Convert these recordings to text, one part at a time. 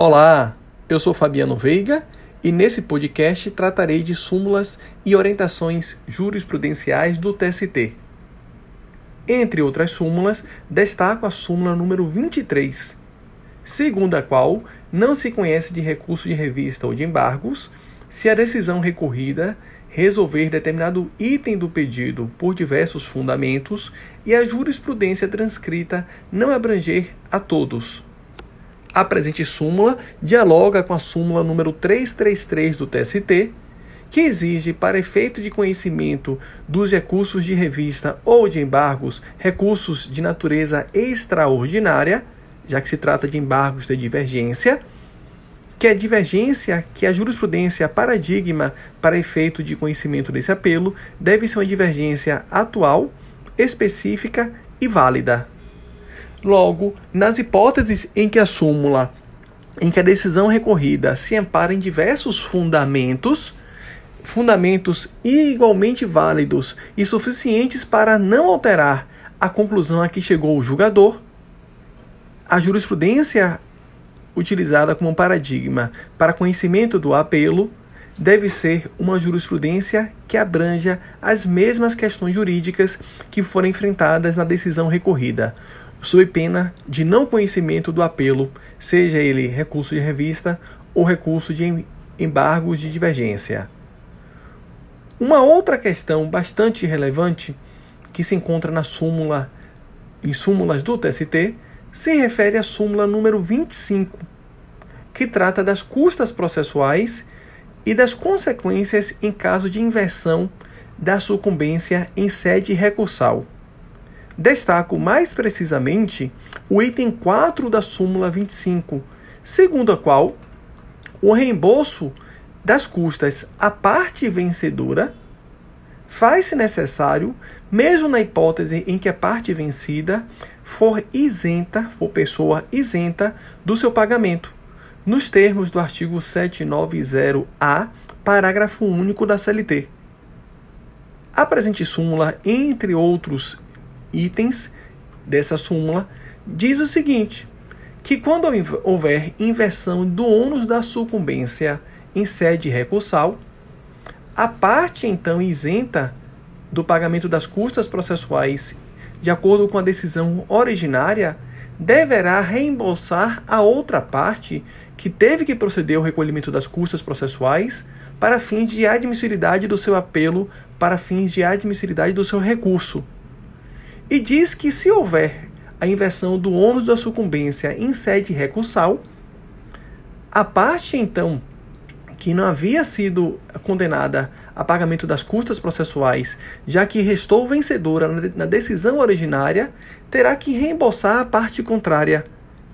Olá, eu sou Fabiano Veiga e nesse podcast tratarei de súmulas e orientações jurisprudenciais do TST. Entre outras súmulas, destaco a súmula número 23, segundo a qual não se conhece de recurso de revista ou de embargos se a decisão recorrida resolver determinado item do pedido por diversos fundamentos e a jurisprudência transcrita não abranger a todos a presente súmula dialoga com a súmula número 333 do TST, que exige, para efeito de conhecimento dos recursos de revista ou de embargos, recursos de natureza extraordinária, já que se trata de embargos de divergência, que a divergência, que a jurisprudência paradigma para efeito de conhecimento desse apelo, deve ser uma divergência atual, específica e válida. Logo, nas hipóteses em que a súmula, em que a decisão recorrida se ampara em diversos fundamentos, fundamentos igualmente válidos e suficientes para não alterar a conclusão a que chegou o julgador, a jurisprudência utilizada como paradigma para conhecimento do apelo deve ser uma jurisprudência que abranja as mesmas questões jurídicas que foram enfrentadas na decisão recorrida, sob pena de não conhecimento do apelo, seja ele recurso de revista ou recurso de embargos de divergência. Uma outra questão bastante relevante que se encontra na súmula em súmulas do TST se refere à súmula número 25, que trata das custas processuais e das consequências em caso de inversão da sucumbência em sede recursal. Destaco mais precisamente o item 4 da súmula 25, segundo a qual o reembolso das custas à parte vencedora faz-se necessário, mesmo na hipótese em que a parte vencida for isenta, for pessoa isenta do seu pagamento, nos termos do artigo 790-A, parágrafo único da CLT. A presente súmula, entre outros itens dessa súmula, diz o seguinte: que quando houver inversão do ônus da sucumbência em sede recursal, a parte então isenta do pagamento das custas processuais, de acordo com a decisão originária, deverá reembolsar a outra parte que teve que proceder ao recolhimento das custas processuais para fins de admissibilidade do seu apelo, para fins de admissibilidade do seu recurso. E diz que se houver a inversão do ônus da sucumbência em sede recursal, a parte então que não havia sido condenada a pagamento das custas processuais, já que restou vencedora na decisão originária, terá que reembolsar a parte contrária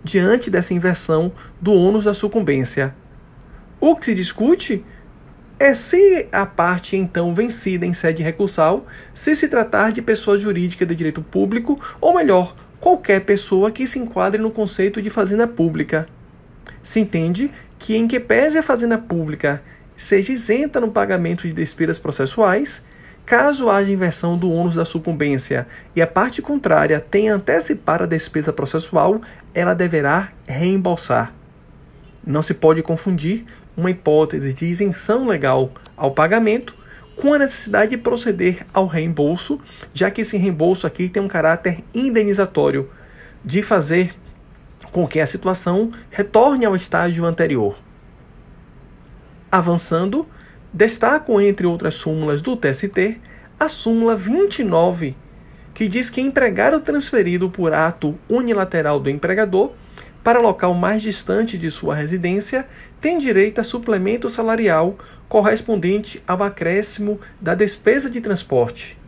diante dessa inversão do ônus da sucumbência. O que se discute é se a parte então vencida em sede recursal, se se tratar de pessoa jurídica de direito público, ou melhor, qualquer pessoa que se enquadre no conceito de fazenda pública. Se entende que, em que pese a fazenda pública seja isenta no pagamento de despesas processuais, caso haja inversão do ônus da sucumbência e a parte contrária tenha antecipado a despesa processual, ela deverá reembolsar. Não se pode confundir uma hipótese de isenção legal ao pagamento com a necessidade de proceder ao reembolso, já que esse reembolso aqui tem um caráter indenizatório, de fazer com que a situação retorne ao estágio anterior. Avançando, destaco entre outras súmulas do TST a súmula 29, que diz que empregado transferido por ato unilateral do empregador para local mais distante de sua residência, tem direito a suplemento salarial correspondente ao acréscimo da despesa de transporte.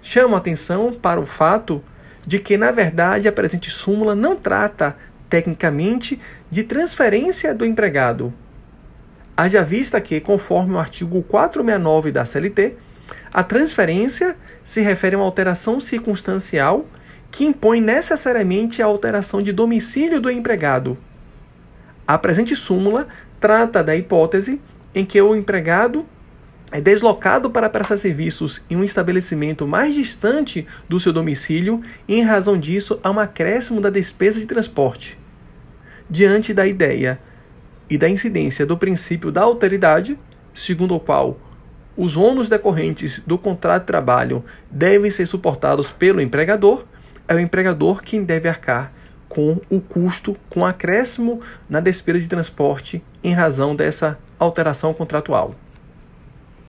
Chamo a atenção para o fato de que, na verdade, a presente súmula não trata, tecnicamente, de transferência do empregado. Haja vista que, conforme o artigo 469 da CLT, a transferência se refere a uma alteração circunstancial que impõe necessariamente a alteração de domicílio do empregado. A presente súmula trata da hipótese em que o empregado é deslocado para prestar serviços em um estabelecimento mais distante do seu domicílio e, em razão disso, há um acréscimo da despesa de transporte. diante da ideia e da incidência do princípio da alteridade, segundo o qual os ônus decorrentes do contrato de trabalho devem ser suportados pelo empregador, é o empregador quem deve arcar com o custo, com acréscimo na despesa de transporte em razão dessa alteração contratual.